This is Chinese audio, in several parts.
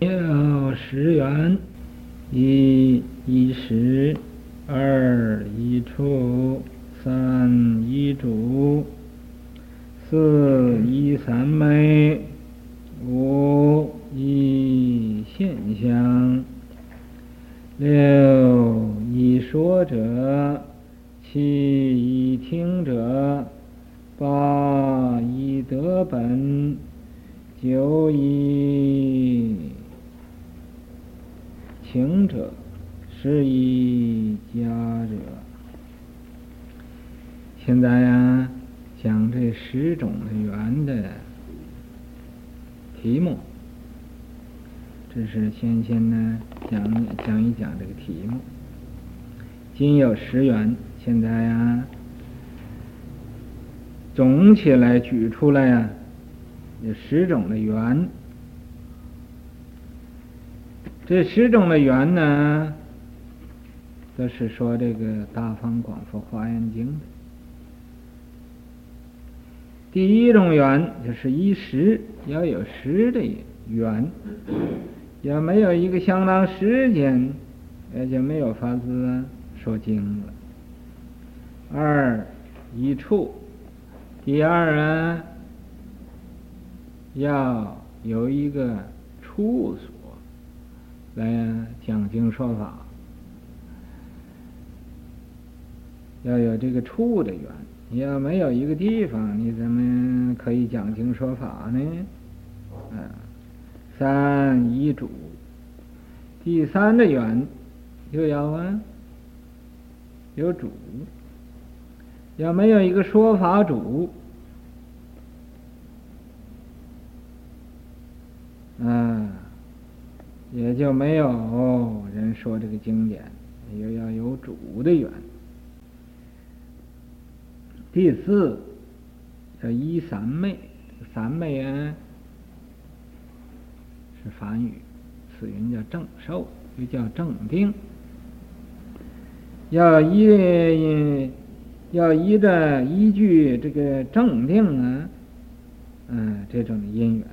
六十元，一一十，二一处，三一主，四一三昧，五一现象，六一说者，七一听者，八一得本，九一请者，十一家者。现在呀，讲这十种的缘的题目。这是先先呢讲讲一讲这个题目。今有十缘，现在呀，总起来举出来呀，有十种的缘。这十种的缘呢，都是说这个《大方广佛华严经》的。第一种缘就是一时，要有时的缘，要没有一个相当时间，也就没有法子说经了。二一处，第二啊，要有一个处所。来讲经说法，要有这个处的缘。你要没有一个地方，你怎么可以讲经说法呢？啊，三依主，第三的缘又要啊有主，要没有一个说法主，啊。也就没有人说这个经典，又要有主的缘。第四叫依三昧，三昧啊是梵语，此云叫正受，又叫正定。要依要依着依据这个正定啊，嗯，这种的因缘。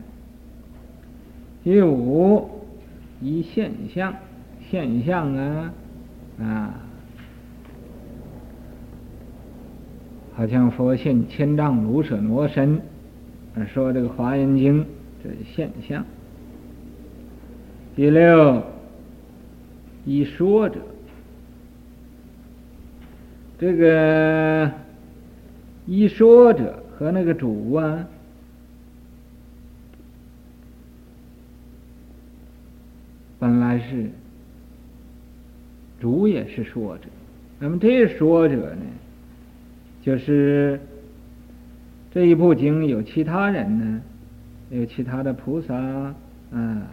第五。依现象，现象啊，啊，好像佛现千丈卢舍那身，说这个华严经，这现象。第六，依说者，这个依说者和那个主啊。本来是主也是说者，那么这说者呢，就是这一部经有其他人呢，有其他的菩萨啊，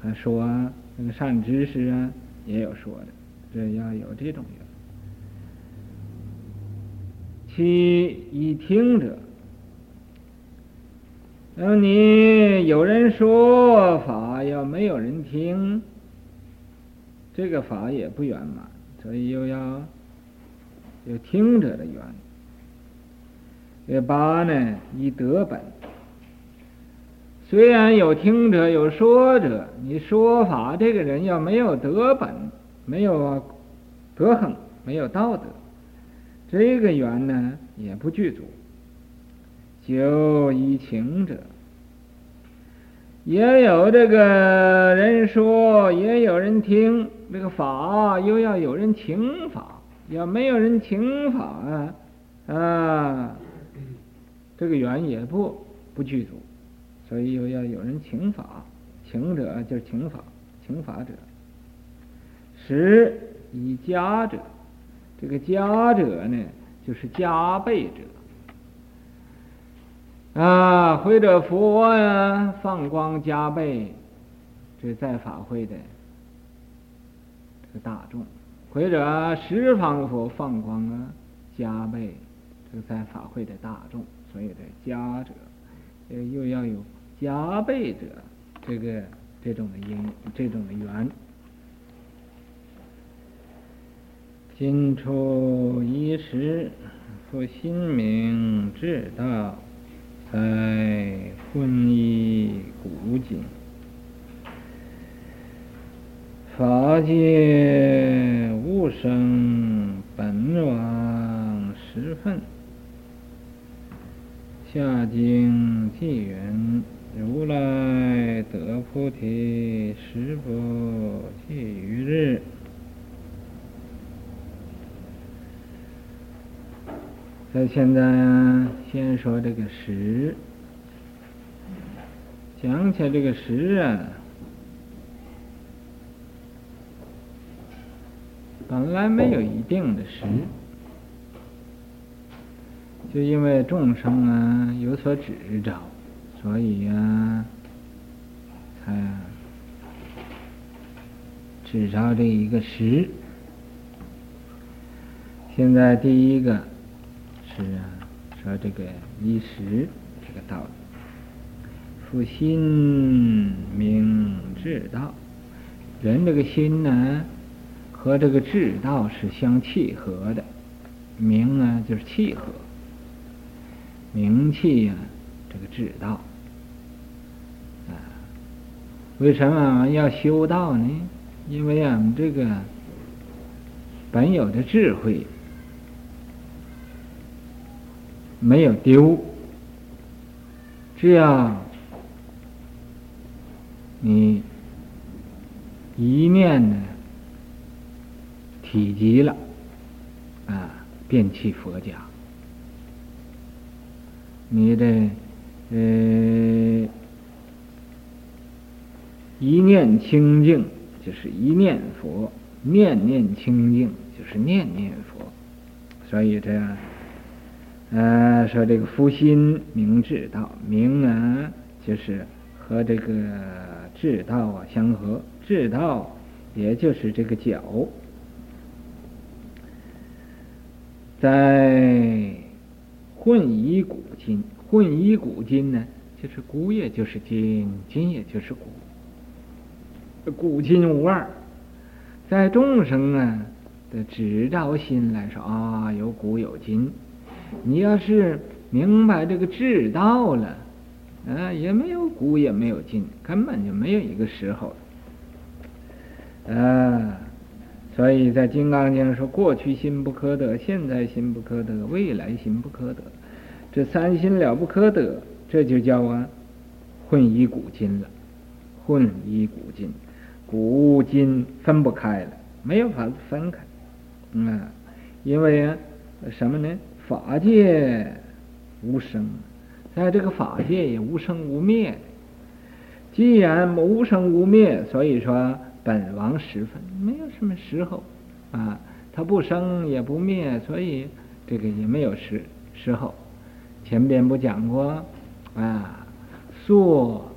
还说那个善知识啊，也有说的，这要有这种缘。七以听者。那么你有人说法，要没有人听，这个法也不圆满，所以又要有听者的缘。第八呢，以德本。虽然有听者，有说者，你说法这个人要没有德本，没有德行，没有道德，这个缘呢也不具足。九依请者，也有这个人说，也有人听。这个法又要有人请法，要没有人请法啊，啊，这个缘也不不具足，所以又要有人请法，请者就是请法，请法者。十以加者，这个加者呢，就是加倍者。啊，或者佛呀，放光加倍，这在法会的这个大众；或者十方佛放光啊，加倍，这个在法会的大众。所以的加者，又要有加倍者，这个这种的因，这种的缘。今初一时，复心明至道。在分一古今，法界无生本王十分，下经记云：如来得菩提，时不济于日。那现在先说这个时，讲起来这个时啊，本来没有一定的时，就因为众生啊有所执着，所以啊，才执着这一个时。现在第一个。是啊，说这个一时这个道理，复心明智道，人这个心呢，和这个智道是相契合的，明呢就是契合，明气呀，这个智道啊，为什么要修道呢？因为啊，这个本有的智慧。没有丢，只要你一念呢体积了啊，便弃佛家，你的呃一念清净就是一念佛，念念清净就是念念佛，所以这样。呃，说这个夫心明智道，明啊，就是和这个智道啊相合，智道也就是这个脚，在混一古今，混一古今呢，就是古也就是今，今也就是古，古今无二，在众生啊的执照心来说啊，有古有今。你要是明白这个智道了，啊，也没有古也没有今，根本就没有一个时候，啊，所以在《金刚经》说：过去心不可得，现在心不可得，未来心不可得，这三心了不可得，这就叫啊混一古今了，混一古今，古今分不开了，没有法子分开，嗯，因为什么呢？法界无生，在这个法界也无生无灭。既然无生无灭，所以说本王时分没有什么时候啊，它不生也不灭，所以这个也没有时时候。前边不讲过啊？说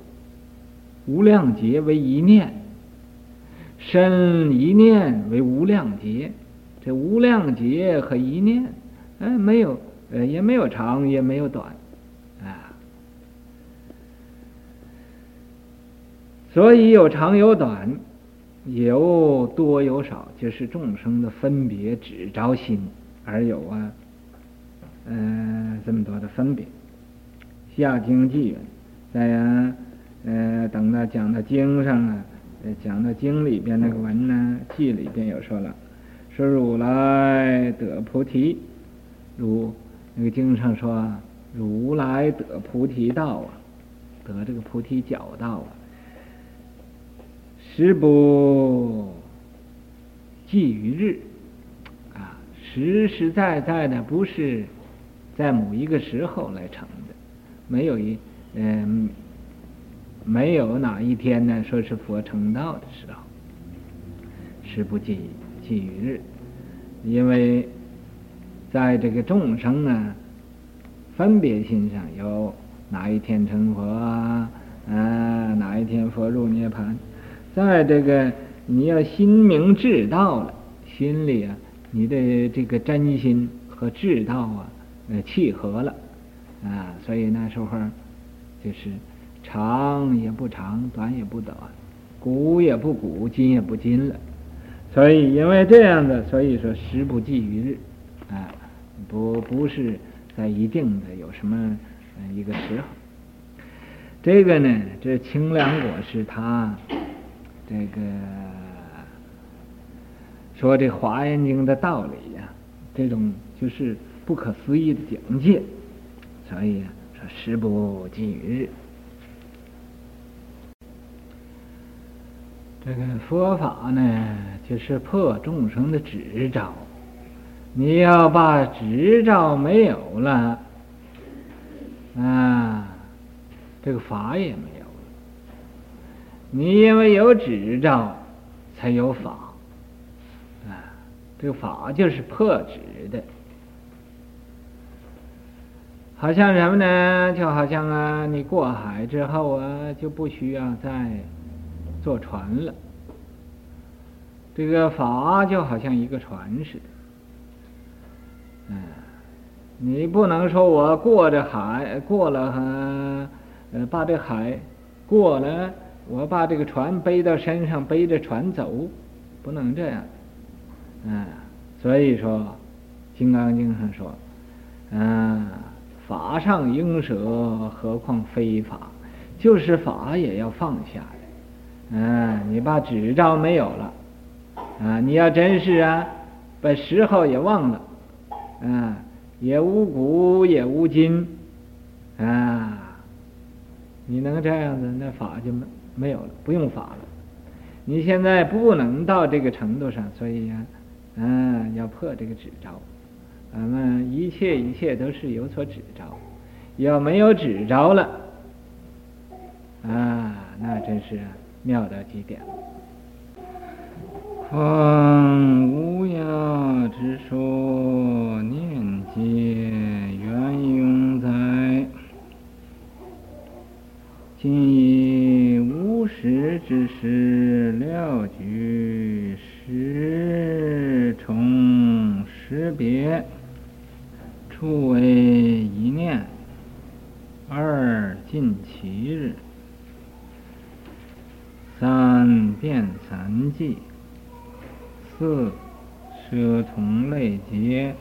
无量劫为一念，身一念为无量劫，这无量劫和一念。哎，没有，呃，也没有长，也没有短，啊，所以有长有短，有多有少，就是众生的分别只着心而有啊，嗯、呃，这么多的分别。下经记云，在，呃，等到讲到经上啊，讲到经里边那个文呢，记里边有说了，说如来得菩提。如那个经上说，如来得菩提道啊，得这个菩提觉道啊，时不济于日啊，实实在在的不是在某一个时候来成的，没有一嗯，没有哪一天呢，说是佛成道的时候，时不济济于日，因为。在这个众生呢，分别心上有哪一天成佛啊？啊，哪一天佛入涅槃？在这个你要心明智道了，心里啊，你的这个真心和智道啊，呃，契合了啊，所以那时候就是长也不长，短也不短，古也不古，今也不今了。所以因为这样的，所以说时不济于日啊。不不是在一定的有什么一个时候，这个呢，这清凉果是他这个说这《华严经》的道理呀，这种就是不可思议的境界，所以说时不济于日。这个佛法呢，就是破众生的执照。你要把执照没有了，啊，这个法也没有。你因为有执着，才有法，啊，这个法就是破执的。好像什么呢？就好像啊，你过海之后啊，就不需要再。坐船了，这个法就好像一个船似的，嗯，你不能说我过着海过了，呃，把这海过了，我把这个船背到身上，背着船走，不能这样，嗯，所以说《金刚经》上说，嗯，法上应舍，何况非法，就是法也要放下的。嗯，你把执照没有了，啊，你要真是啊，把时候也忘了，啊，也无古也无今，啊，你能这样子，那法就没没有了，不用法了。你现在不能到这个程度上，所以呀，嗯，要破这个执照。咱们一切一切都是有所指招，要没有执照了，啊，那真是。妙到极点。况无涯之说，念劫缘用在。今以无始之时了举十重识别，初为一念，二尽七日。三变三际，四舍从类劫，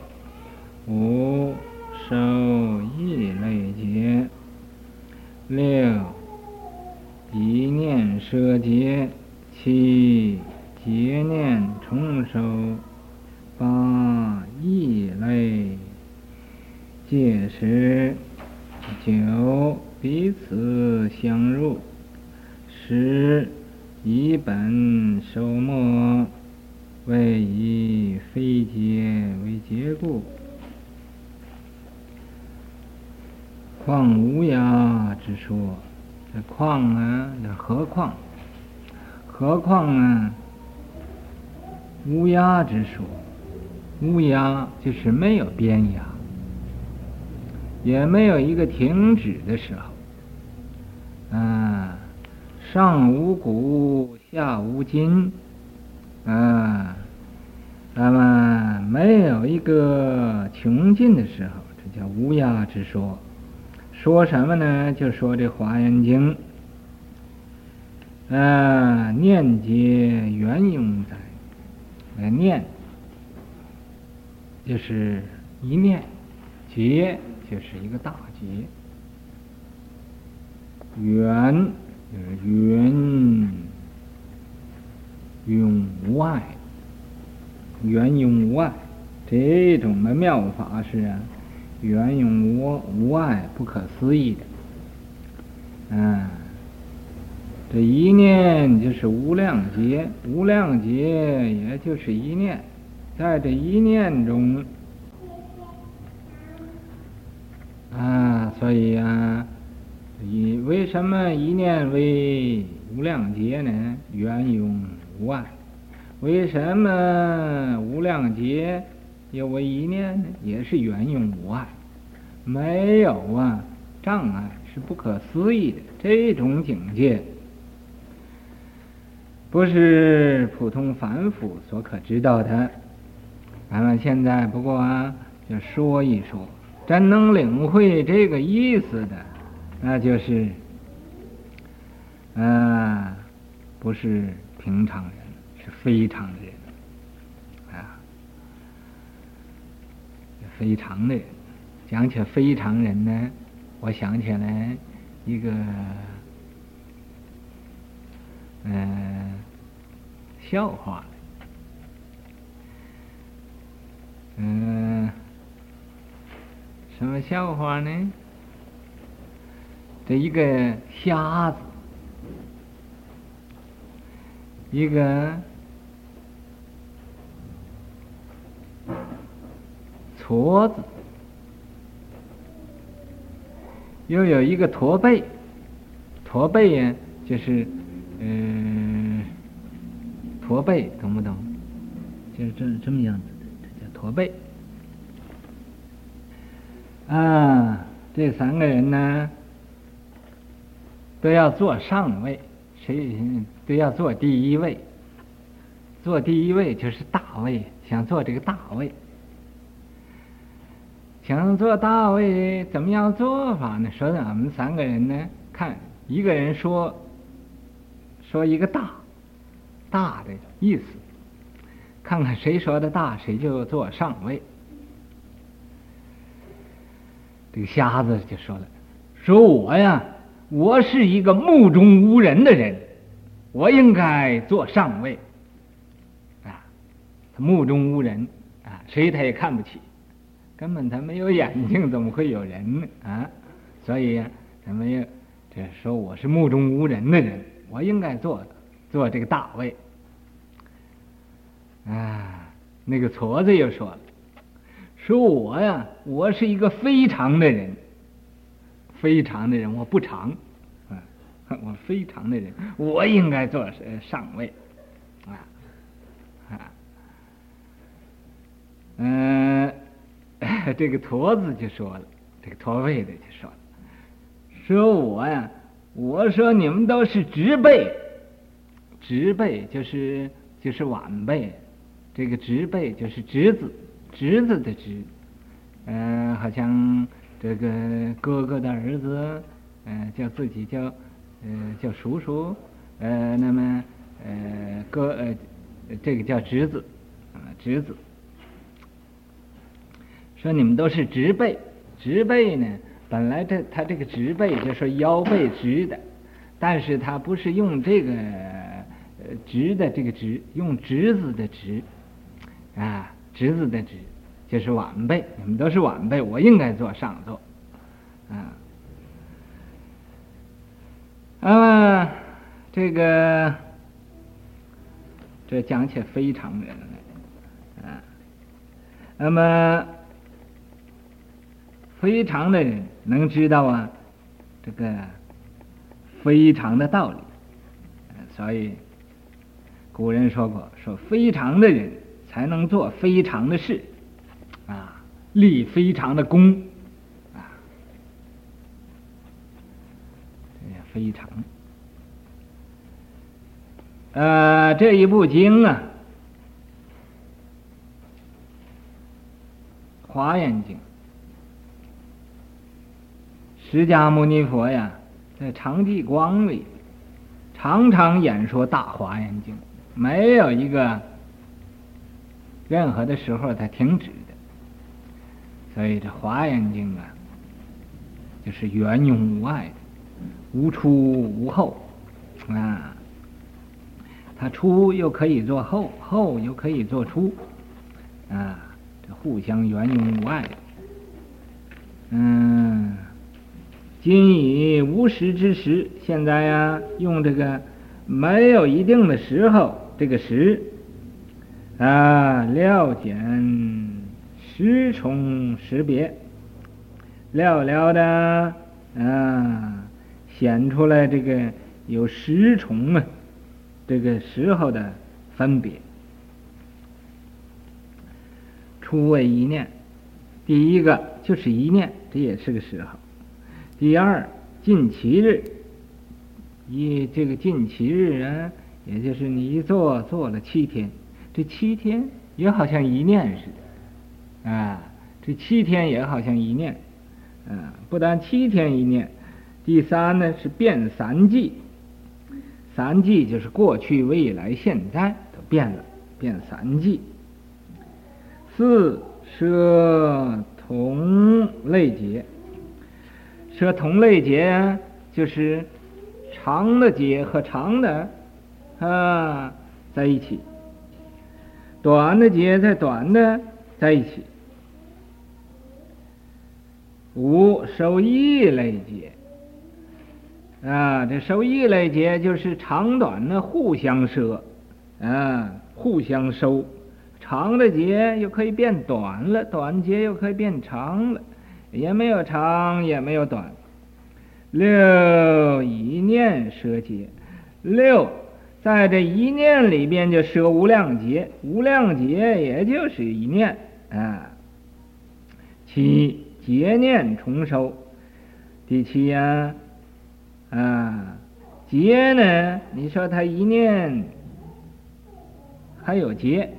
五受异类劫，六一念舍劫，七劫念重受，八异类劫时，九彼此相入，十。以本受没，为以非劫为结故。况无涯之说，这况啊，这何况？何况啊？乌鸦之说，乌鸦就是没有边涯，也没有一个停止的时候，啊。上无古，下无今，啊，那么没有一个穷尽的时候，这叫乌鸦之说。说什么呢？就说这《华严经》，啊，念结缘永在，来念，就是一念，结就是一个大结，缘就是。缘永无碍，缘永无碍，这种的妙法是啊，缘永无无碍，不可思议的。嗯，这一念就是无量劫，无量劫也就是一念，在这一念中，啊，所以啊。以为什么一念为无量劫呢？缘永无碍。为什么无量劫有为一念呢？也是缘永无碍，没有啊障碍，是不可思议的这种境界，不是普通凡夫所可知道的。咱们现在不过啊，就说一说，真能领会这个意思的。那就是，啊，不是平常人，是非常人，非常的人，讲起非常人呢，我想起来一个嗯笑话了，嗯，什么笑话呢？这一个瞎子，一个。驼子，又有一个驼背，驼背呀，就是嗯，驼背，懂不懂？就是这这么样子的，这叫驼背。啊，这三个人呢？都要坐上位，谁都要坐第一位。坐第一位就是大位，想坐这个大位。想做大位，怎么样做法呢？说咱们三个人呢，看一个人说说一个大大的意思，看看谁说的大，谁就坐上位。这个瞎子就说了：“说我呀。”我是一个目中无人的人，我应该坐上位。啊，他目中无人啊，谁他也看不起，根本他没有眼睛，怎么会有人呢？啊，所以呀，他没有，这说我是目中无人的人，我应该做做这个大位。啊，那个矬子又说了，说我呀，我是一个非常的人。非常的人，我不常，啊，我非常的人，我应该做上位，啊，嗯，这个驼子就说了，这个驼背的就说了，说我呀，我说你们都是直辈，直辈就是就是晚辈，这个直辈就是侄子，侄子的侄，嗯，好像。这个哥哥的儿子，呃，叫自己叫，呃，叫叔叔，呃，那么，呃，哥，呃，这个叫侄子，啊，侄子。说你们都是直辈，直辈呢，本来这他这个直辈就是腰背直的，但是他不是用这个，直的这个直，用侄子的侄，啊，侄子的侄。就是晚辈，你们都是晚辈，我应该坐上座，啊，啊，这个这讲起非常人来，啊，那么非常的人能知道啊，这个非常的道理，所以古人说过，说非常的人才能做非常的事。啊，立非常的功，啊，非常。呃，这一部经啊，《华严经》，释迦牟尼佛呀，在常寂光里常常演说《大华严经》，没有一个任何的时候他停止的。所以这《华严经》啊，就是圆融无碍的，无出无后啊。它出又可以做后，后又可以做出啊，这互相圆融无碍。嗯，今以无时之时，现在呀、用这个没有一定的时候，这个时啊，料简。时虫识别，寥寥的啊，显出来这个有时虫啊，这个时候的分别。初为一念，第一个就是一念，这也是个时候。第二，近七日，一这个近七日啊，也就是你一坐坐了七天，这七天也好像一念似的。啊，这七天也好像一念，啊，不但七天一念，第三呢是变三际，三际就是过去、未来、现在都变了，变三际。四舍同类劫，这同类劫就是长的结和长的啊在一起，短的结在短的在一起。五收异类解。啊，这收异类解就是长短的互相摄，啊，互相收。长的解又可以变短了，短解又可以变长了，也没有长，也没有短。六一念舍劫，六在这一念里边就舍无量劫，无量劫也就是一念啊。七劫念重收，第七呀，啊，劫呢？你说他一念还有劫，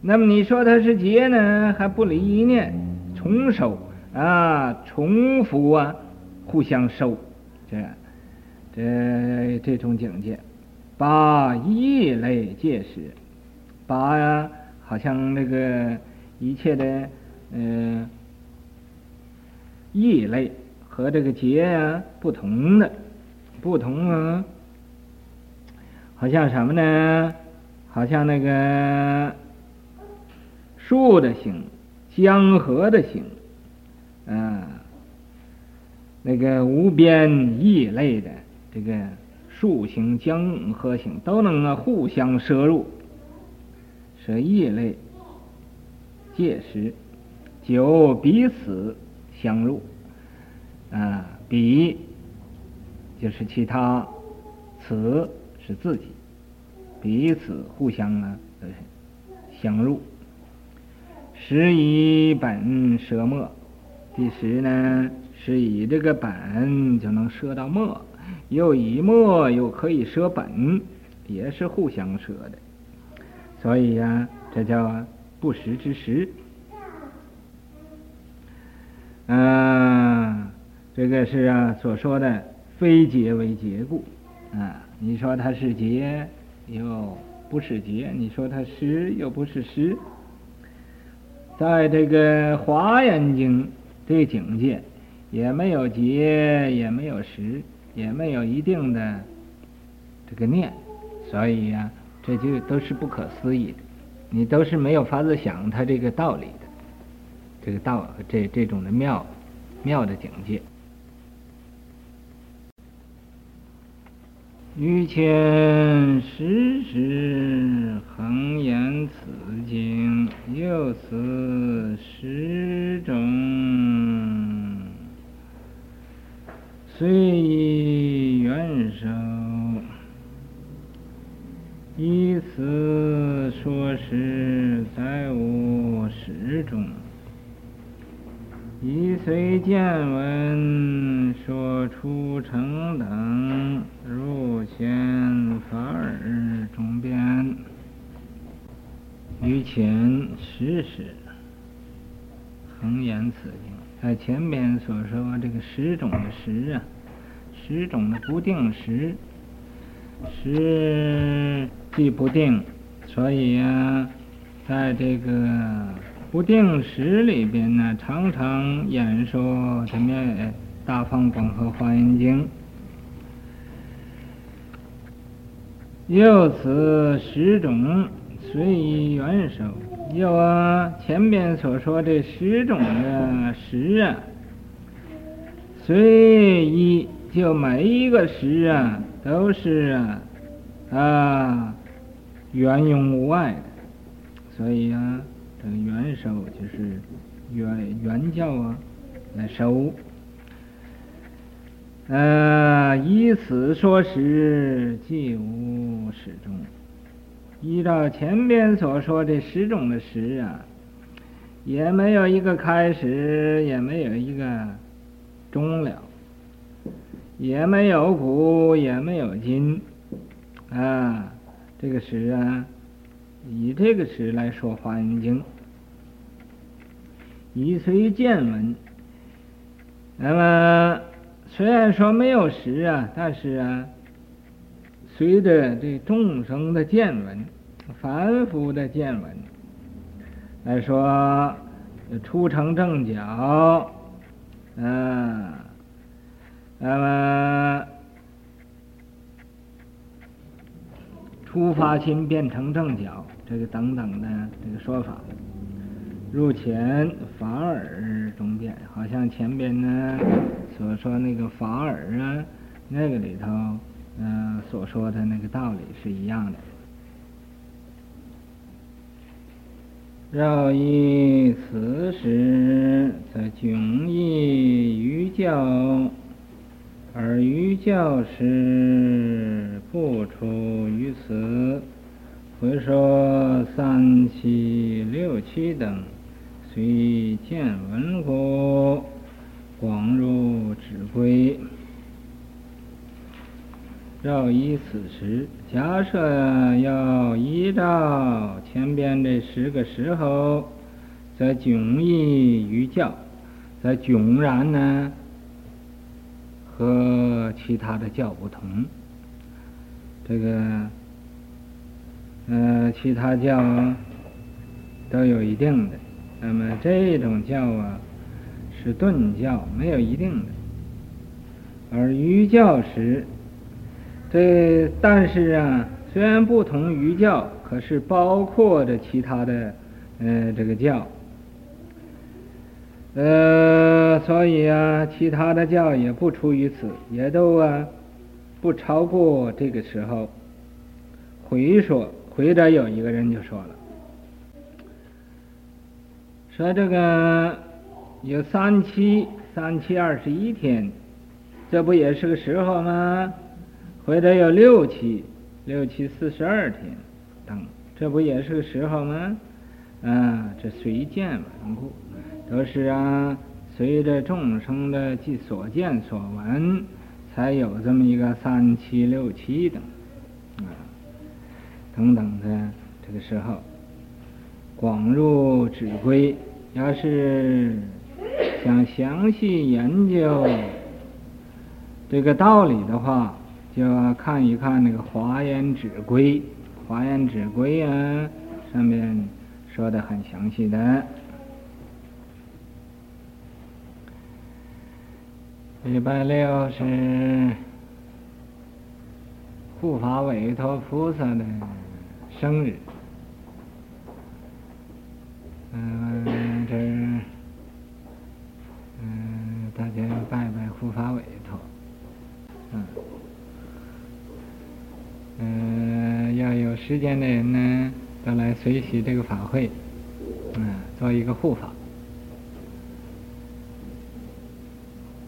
那么你说他是劫呢？还不离一念重受啊，重复啊。互相收，这这这种境界，八异类界时，八呀，好像那个一切的嗯异类和这个劫啊不同的，不同啊，好像什么呢？好像那个树的形，江河的形，啊。那个无边异类的这个树形、江河形都能啊互相摄入，摄异类界时，就彼此相入啊，彼就是其他，此是自己，彼此互相啊相入，十以本摄末，第十呢？是以这个本就能摄到末，又以末又可以摄本，也是互相摄的。所以呀、啊，这叫不实之实。嗯、啊，这个是啊所说的非结为结故啊。你说它是结，又不是结；你说它实，又不是实。在这个《华严经》这境界。也没有结，也没有实，也没有一定的这个念，所以呀、啊，这就都是不可思议的，你都是没有法子想它这个道理的，这个道这这种的妙妙的境界。于前时时恒言此经，又此十种。虽以愿受，依此说时，再无十种。以随见闻说出成等，入现法尔中边。于前时时恒言此经。在前面所说这个十种的十啊，十种的不定时，时既不定，所以呀、啊，在这个不定时里边呢，常常演说这面《大放广和华严经》，又此十种，虽以愿受。有啊，前边所说这十种的十啊，随一就每一个十啊，都是啊啊圆融无碍的，所以啊，这个愿受就是元元教啊来受，呃，以此说时，即无始终。依照前边所说这十种的时啊，也没有一个开始，也没有一个终了，也没有古，也没有今，啊，这个时啊，以这个时来说《华严经》，以随见闻，那么虽然说没有实啊，但是啊。随着这众生的见闻，凡夫的见闻来说，出成正觉，嗯，那么出发心变成正觉，这个等等的这个说法，入前法尔中变，好像前边呢所说那个法尔啊，那个里头，嗯、呃，所说的那个道理是一样的。绕以此时，则迥异于教，而于教时不出于此。回说三七六七等，虽见闻故，广入止归。绕以此时，假设要依照前边这十个时候，则迥异于教，则迥然呢和其他的教不同。这个。呃，其他教都有一定的，那么这种教啊是顿教，没有一定的。而于教时，这但是啊，虽然不同于教，可是包括着其他的呃这个教，呃，所以啊，其他的教也不出于此，也都啊不超过这个时候回说。回着有一个人就说了，说这个有三七，三七二十一天，这不也是个时候吗？回着有六七，六七四十二天，等，这不也是个时候吗？啊，这随见闻故，都是啊，随着众生的即所见所闻，才有这么一个三七六七等。等等的这个时候，广入止归。要是想详细研究这个道理的话，就要看一看那个《华严指归》。《华严指归》啊，上面说的很详细的。礼拜六是护法委托菩萨的。生日，嗯，大家要拜拜护法委托，嗯，嗯，要有时间的人呢，都来随喜这个法会，嗯，做一个护法。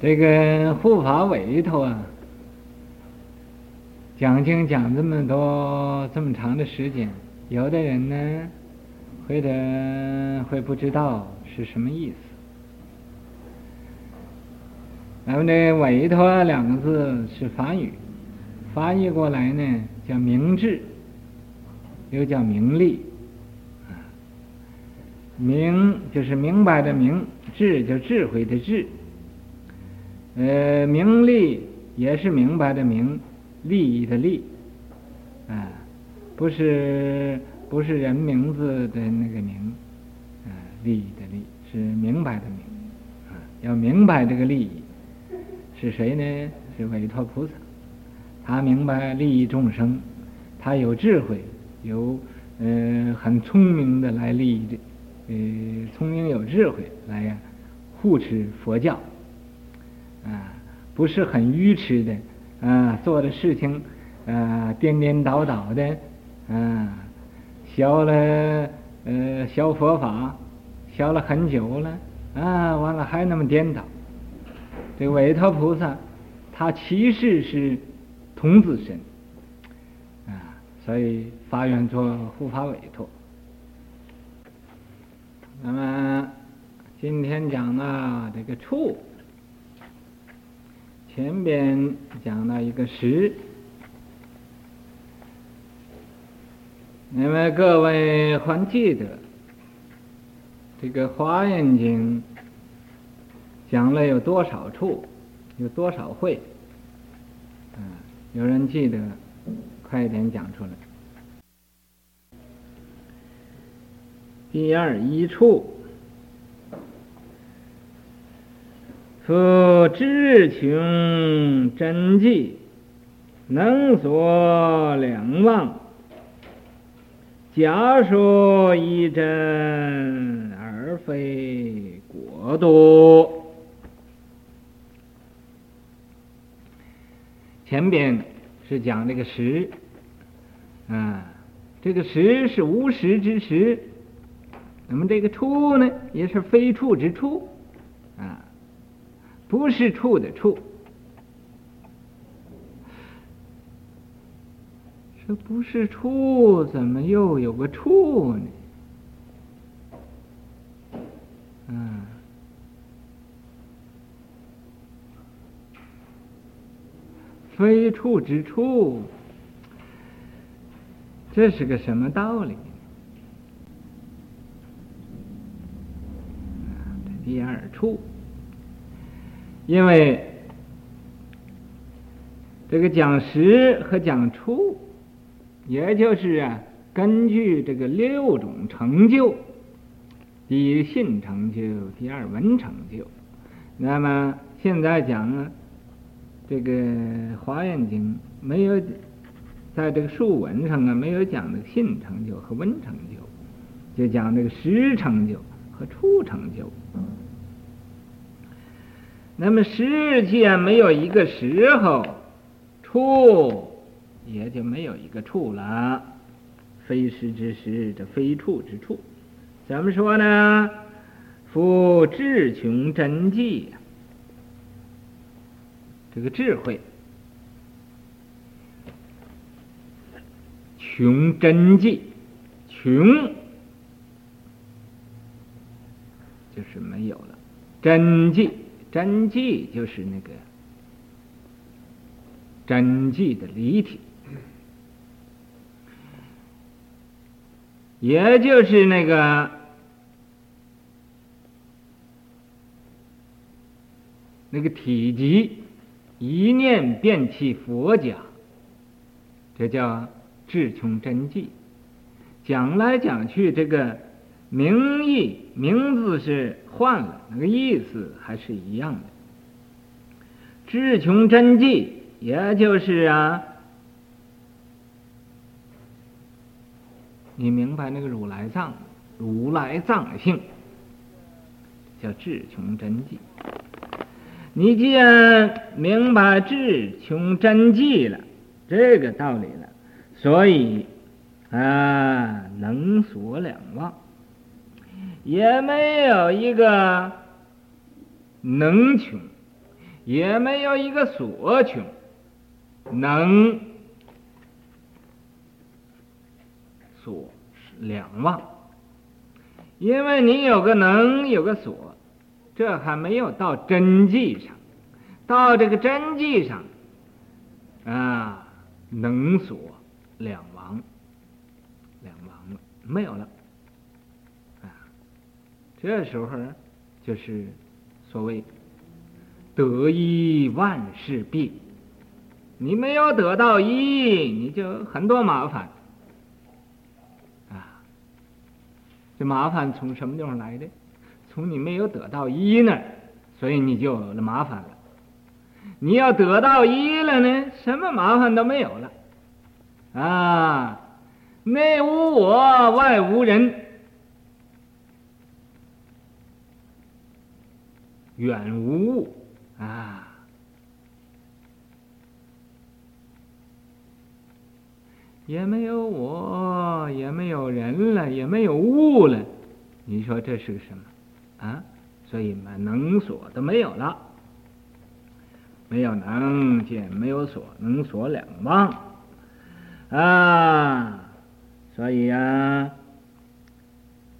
这个护法委托啊。讲经讲这么多这么长的时间，有的人呢，会的会不知道是什么意思。咱们这“委托”两个字是梵语，翻译过来呢叫明智，又叫名利。明就是明白的明，智就智慧的智。呃，名利也是明白的明。利益的利，啊，不是不是人名字的那个名，啊，利益的利是明白的明，啊，要明白这个利益是谁呢？是委托菩萨，他明白利益众生，他有智慧，有呃很聪明的来利益的，呃聪明有智慧来呀护持佛教，啊，不是很愚痴的。啊，做的事情，啊，颠颠倒倒的，啊，学了呃学佛法，学了很久了，啊，完了还那么颠倒。这个委托菩萨，他其实是童子身，啊，所以法院做护法委托。那么今天讲到这个处。前边讲到一个时，那么各位还记得这个《华严经》讲了有多少处，有多少会？嗯，有人记得，快点讲出来。第二一处。夫知穷真迹，能所两忘。假说一真而非国度。前边是讲这个实，啊，这个实是无实之实，那么这个处呢，也是非处之处，啊，不是处的处。这不是处，怎么又有个处呢？嗯，非处之处，这是个什么道理？这第二处，因为这个讲实和讲出。也就是啊，根据这个六种成就，第一信成就，第二文成就。那么现在讲啊，这个《华严经》没有在这个数文上啊，没有讲这个信成就和文成就，就讲这个实成就和处成就。那么世界没有一个时候，处。也就没有一个处了，非时之时，这非处之处，怎么说呢？夫智穷真迹，这个智慧。穷真迹，穷。就是没有了，真迹，真迹就是那个真迹的离体。也就是那个那个体积，一念变起佛家，这叫智穷真迹。讲来讲去，这个名义名字是换了，那个意思还是一样的。智穷真迹，也就是啊。你明白那个如来藏，如来藏性叫智穷真迹。你既然明白智穷真迹了，这个道理了，所以啊，能所两忘，也没有一个能穷，也没有一个所穷，能。所两忘，因为你有个能，有个所，这还没有到真迹上，到这个真迹上，啊，能所两亡，两亡了，没有了，这时候呢就是所谓得一万事毕，你没有得到一，你就很多麻烦。啊这麻烦从什么地方来的？从你没有得到一那儿，所以你就有了麻烦了。你要得到一了呢，什么麻烦都没有了。啊，内无我，外无人，远无物啊。也没有我，也没有人了，也没有物了，你说这是个什么啊？所以嘛，能所都没有了，没有能见，没有所，能所两忘啊！所以啊，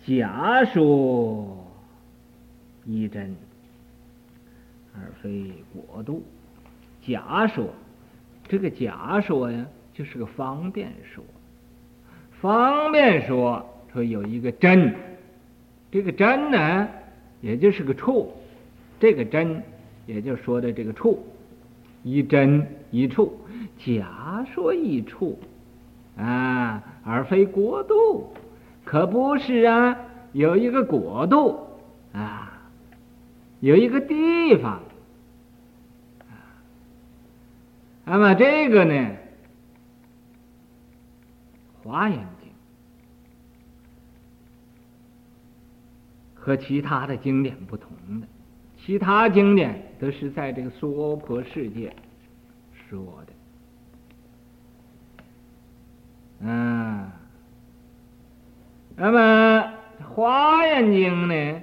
假说一真，而非国度。假说，这个假说呀。就是个方便说，方便说说有一个真，这个真呢，也就是个处，这个真也就说的这个处，一真一处，假说一处，啊，而非国度，可不是啊，有一个国度啊，有一个地方，啊，那么这个呢？华严经和其他的经典不同的，其他经典都是在这个娑婆世界说的。嗯，那么《华严经》呢，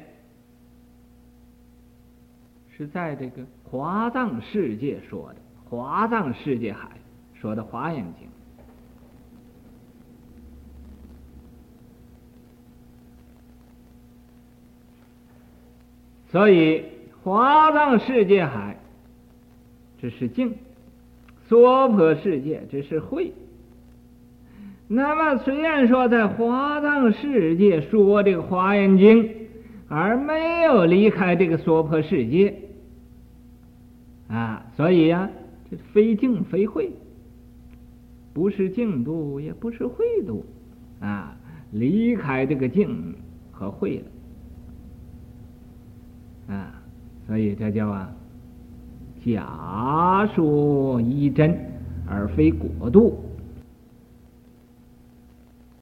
是在这个华藏世界说的，华藏世界海说的《华严经》。所以华藏世界海，这是境；娑婆世界，这是慧。那么，虽然说在华藏世界说这个华严经，而没有离开这个娑婆世界，啊，所以呀、啊，这非静非慧，不是净度，也不是慧度，啊，离开这个静和慧了，啊，所以这叫啊，假说一真，而非果度。